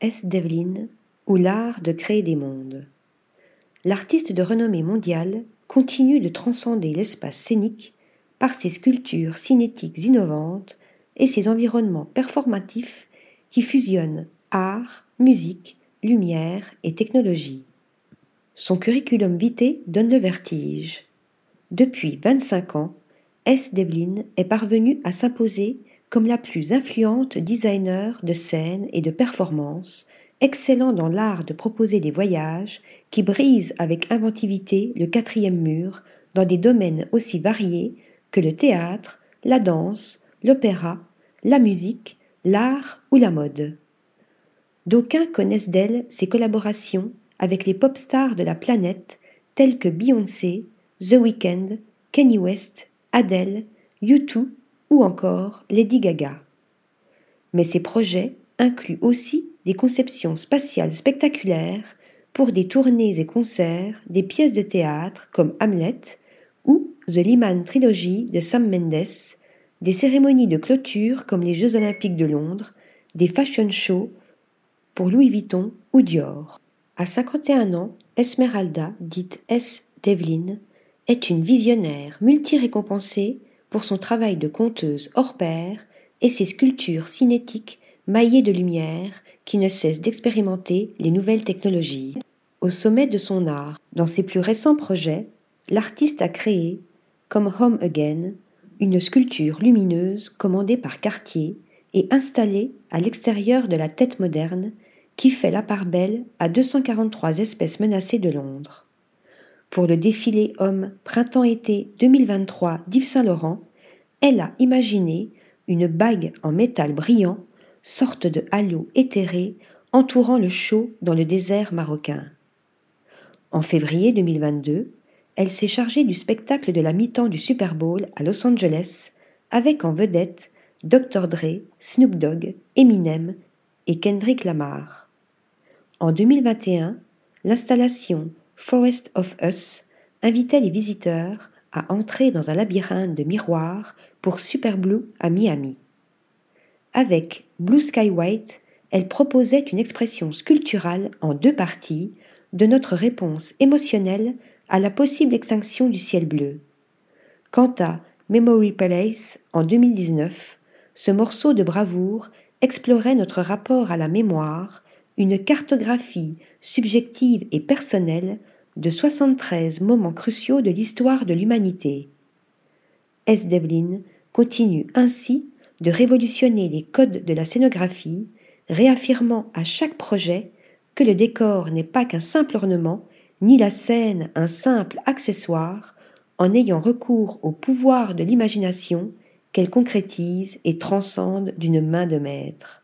S. Devlin ou l'art de créer des mondes. L'artiste de renommée mondiale continue de transcender l'espace scénique par ses sculptures cinétiques innovantes et ses environnements performatifs qui fusionnent art, musique, lumière et technologie. Son curriculum vitae donne le vertige. Depuis 25 ans, S. Devlin est parvenue à s'imposer comme la plus influente designer de scène et de performance, excellant dans l'art de proposer des voyages qui brisent avec inventivité le quatrième mur dans des domaines aussi variés que le théâtre, la danse, l'opéra, la musique, l'art ou la mode. D'aucuns connaissent d'elle ses collaborations avec les pop stars de la planète tels que Beyoncé, The Weeknd, Kanye West, Adele, U2 ou encore Lady Gaga. Mais ces projets incluent aussi des conceptions spatiales spectaculaires pour des tournées et concerts des pièces de théâtre comme Hamlet ou The Liman Trilogy de Sam Mendes, des cérémonies de clôture comme les Jeux olympiques de Londres, des fashion shows pour Louis Vuitton ou Dior. À 51 ans, Esmeralda, dite S. Devlin, est une visionnaire multi-récompensée pour son travail de conteuse hors pair et ses sculptures cinétiques maillées de lumière qui ne cessent d'expérimenter les nouvelles technologies. Au sommet de son art, dans ses plus récents projets, l'artiste a créé, comme Home Again, une sculpture lumineuse commandée par Cartier et installée à l'extérieur de la tête moderne qui fait la part belle à 243 espèces menacées de Londres. Pour le défilé homme printemps-été 2023 d'Yves Saint-Laurent, elle a imaginé une bague en métal brillant, sorte de halo éthéré entourant le show dans le désert marocain. En février 2022, elle s'est chargée du spectacle de la mi-temps du Super Bowl à Los Angeles avec en vedette Dr. Dre, Snoop Dogg, Eminem et Kendrick Lamar. En 2021, l'installation Forest of Us invitait les visiteurs à entrer dans un labyrinthe de miroirs pour Super Blue à Miami. Avec Blue Sky White, elle proposait une expression sculpturale en deux parties de notre réponse émotionnelle à la possible extinction du ciel bleu. Quant à Memory Palace en 2019, ce morceau de bravoure explorait notre rapport à la mémoire une cartographie subjective et personnelle de 73 moments cruciaux de l'histoire de l'humanité. S. Devlin continue ainsi de révolutionner les codes de la scénographie, réaffirmant à chaque projet que le décor n'est pas qu'un simple ornement, ni la scène un simple accessoire, en ayant recours au pouvoir de l'imagination qu'elle concrétise et transcende d'une main de maître.